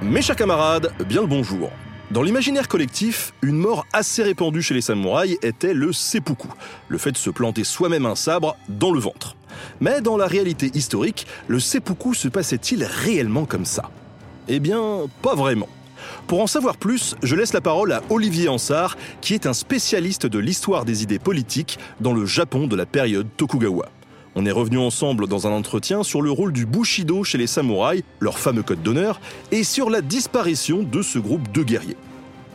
Mes chers camarades, bien le bonjour. Dans l'imaginaire collectif, une mort assez répandue chez les samouraïs était le seppuku, le fait de se planter soi-même un sabre dans le ventre. Mais dans la réalité historique, le seppuku se passait-il réellement comme ça? Eh bien, pas vraiment. Pour en savoir plus, je laisse la parole à Olivier Ansart, qui est un spécialiste de l'histoire des idées politiques dans le Japon de la période Tokugawa. On est revenu ensemble dans un entretien sur le rôle du Bushido chez les samouraïs, leur fameux code d'honneur, et sur la disparition de ce groupe de guerriers.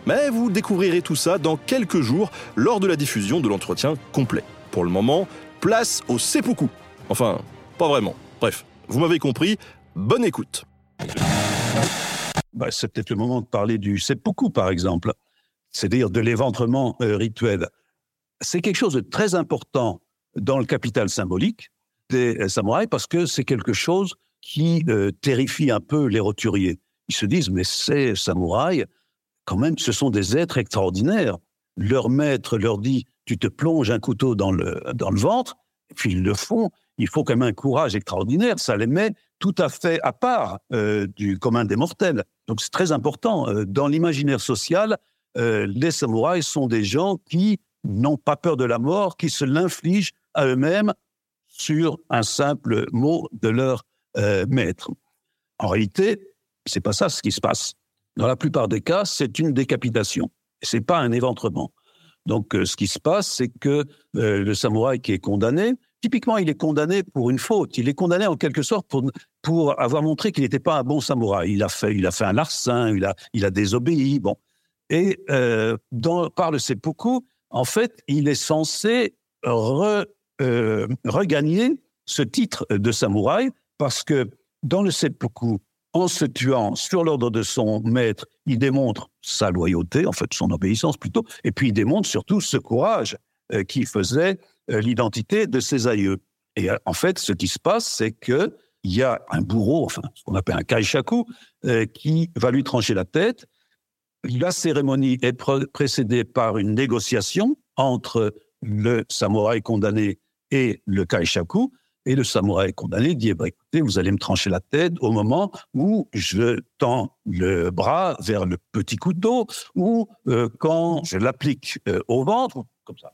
Mais vous découvrirez tout ça dans quelques jours lors de la diffusion de l'entretien complet. Pour le moment, place au seppuku. Enfin, pas vraiment. Bref, vous m'avez compris, bonne écoute. Bah, c'est peut-être le moment de parler du seppuku, par exemple, c'est-à-dire de l'éventrement euh, rituel. C'est quelque chose de très important dans le capital symbolique des euh, samouraïs parce que c'est quelque chose qui euh, terrifie un peu les roturiers. Ils se disent, mais ces samouraïs, quand même, ce sont des êtres extraordinaires. Leur maître leur dit, tu te plonges un couteau dans le, dans le ventre, et puis ils le font. Il faut quand même un courage extraordinaire. Ça les met tout à fait à part euh, du commun des mortels. Donc c'est très important. dans l'imaginaire social, les samouraïs sont des gens qui n'ont pas peur de la mort, qui se l'infligent à eux-mêmes sur un simple mot de leur euh, maître. En réalité, c'est pas ça ce qui se passe. Dans la plupart des cas, c'est une décapitation. C'est pas un éventrement. Donc, euh, ce qui se passe, c'est que euh, le samouraï qui est condamné, typiquement, il est condamné pour une faute. Il est condamné en quelque sorte pour, pour avoir montré qu'il n'était pas un bon samouraï. Il a fait, il a fait un larcin, il a, il a désobéi. Bon. Et dans, par le seppuku, en fait, il est censé re, euh, regagner ce titre de samouraï parce que dans le seppuku, en se tuant sur l'ordre de son maître, il démontre sa loyauté, en fait son obéissance plutôt, et puis il démontre surtout ce courage euh, qui faisait euh, l'identité de ses aïeux. Et en fait, ce qui se passe, c'est que il y a un bourreau, enfin ce qu'on appelle un kaishaku, qui va lui trancher la tête. La cérémonie est précédée par une négociation entre le samouraï condamné et le kaishaku. Et le samouraï condamné dit, eh ben, écoutez, vous allez me trancher la tête au moment où je tends le bras vers le petit couteau ou euh, quand je l'applique euh, au ventre, comme ça.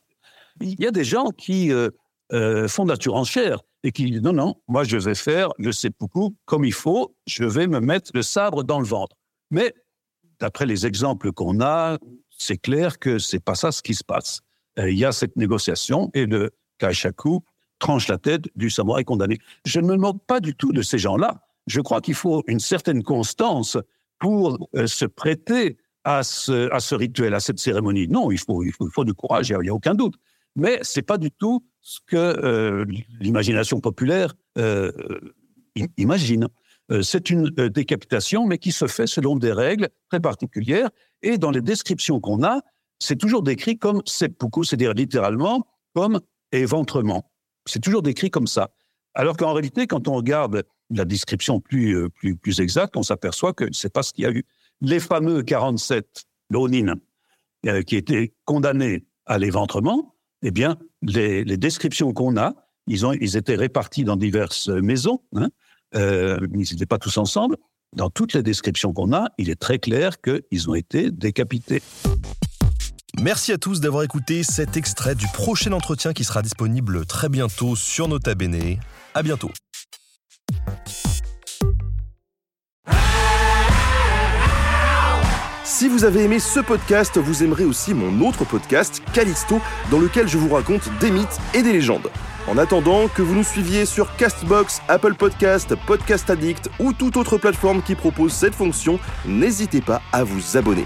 Il y a des gens qui euh, font de la surenchère et qui disent, non, non, moi je vais faire le seppuku comme il faut, je vais me mettre le sabre dans le ventre. Mais d'après les exemples qu'on a, c'est clair que c'est pas ça ce qui se passe. Il y a cette négociation et le Kaishaku tranche la tête du samouraï condamné. Je ne me moque pas du tout de ces gens-là. Je crois qu'il faut une certaine constance pour euh, se prêter à ce, rituel, à cette cérémonie. Non, il faut, il faut, du courage, il n'y a, aucun doute. Mais ce n'est pas du tout ce que euh, l'imagination populaire euh, imagine. c'est une décapitation, mais qui se fait selon des règles très particulières. Et dans les descriptions qu'on a, c'est toujours décrit comme seppuku, c'est-à-dire littéralement comme éventrement. C'est toujours décrit comme ça. Alors qu'en réalité, quand on regarde la description plus, euh, plus, plus exacte, on s'aperçoit que c'est pas ce qu'il y a eu. Les fameux 47 Lonin euh, qui étaient condamnés à l'éventrement, eh bien, les, descriptions qu'on a, ils, ont, ils étaient répartis dans diverses maisons, hein, euh, ils n'étaient pas tous ensemble. Dans toutes les descriptions qu'on a, il est très clair qu'ils ont été décapités. Merci à tous d'avoir écouté cet extrait du prochain entretien qui sera disponible très bientôt sur Nota Bene. À bientôt. Si vous avez aimé ce podcast, vous aimerez aussi mon autre podcast, Callisto, dans lequel je vous raconte des mythes et des légendes. En attendant que vous nous suiviez sur Castbox, Apple Podcast, Podcast Addict ou toute autre plateforme qui propose cette fonction, n'hésitez pas à vous abonner.